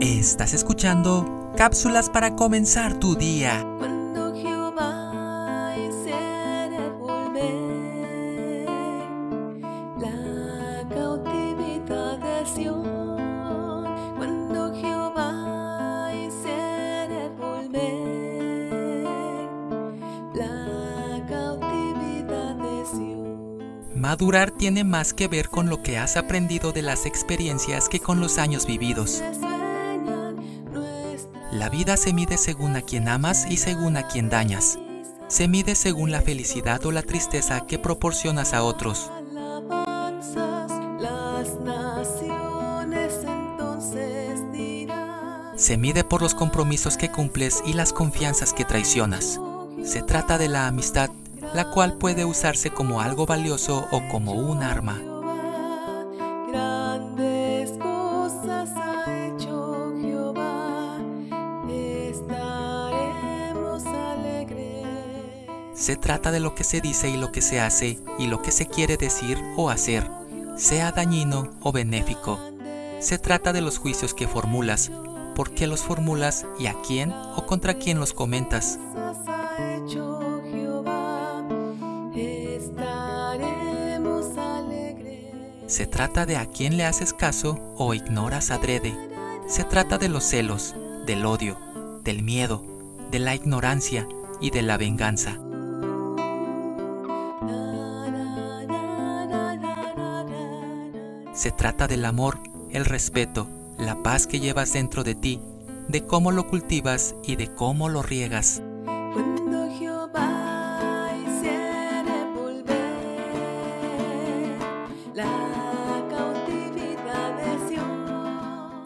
Estás escuchando cápsulas para comenzar tu día. Cuando Jehová hiciere volver la cautividad de Sion, cuando Jehová hiciere volver la cautividad de Sion. Madurar tiene más que ver con lo que has aprendido de las experiencias que con los años vividos. La vida se mide según a quien amas y según a quien dañas. Se mide según la felicidad o la tristeza que proporcionas a otros. Se mide por los compromisos que cumples y las confianzas que traicionas. Se trata de la amistad, la cual puede usarse como algo valioso o como un arma. Estaremos alegres. Se trata de lo que se dice y lo que se hace y lo que se quiere decir o hacer, sea dañino o benéfico. Se trata de los juicios que formulas, por qué los formulas y a quién o contra quién los comentas. Se trata de a quién le haces caso o ignoras adrede. Se trata de los celos, del odio, del miedo, de la ignorancia y de la venganza. Se trata del amor, el respeto, la paz que llevas dentro de ti, de cómo lo cultivas y de cómo lo riegas. Cuando Jehová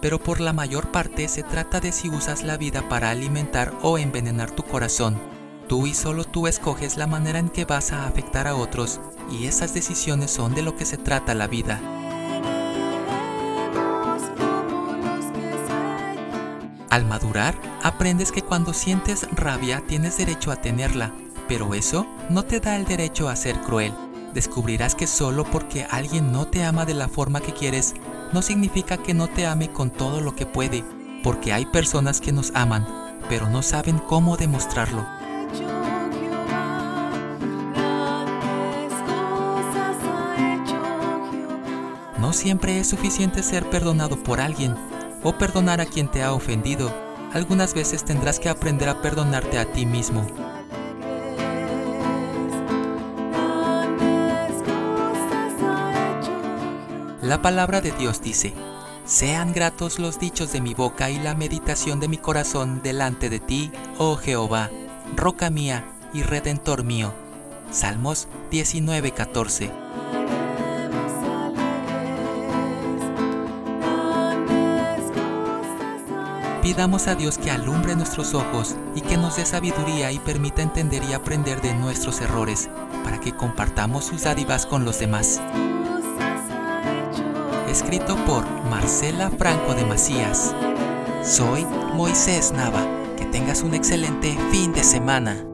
Pero por la mayor parte se trata de si usas la vida para alimentar o envenenar tu corazón. Tú y solo tú escoges la manera en que vas a afectar a otros y esas decisiones son de lo que se trata la vida. Al madurar, aprendes que cuando sientes rabia tienes derecho a tenerla, pero eso no te da el derecho a ser cruel. Descubrirás que solo porque alguien no te ama de la forma que quieres, no significa que no te ame con todo lo que puede, porque hay personas que nos aman, pero no saben cómo demostrarlo. No siempre es suficiente ser perdonado por alguien o perdonar a quien te ha ofendido. Algunas veces tendrás que aprender a perdonarte a ti mismo. La palabra de Dios dice, Sean gratos los dichos de mi boca y la meditación de mi corazón delante de ti, oh Jehová, roca mía y redentor mío. Salmos 19:14. Estaremos alegres. Grandes cosas ha hecho Pidamos a Dios que alumbre nuestros ojos y que nos dé sabiduría y permita entender y aprender de nuestros errores, para que compartamos sus dádivas con los demás. Escrito por Marcela Franco de Macías. Soy Moisés Nava. Que tengas un excelente fin de semana.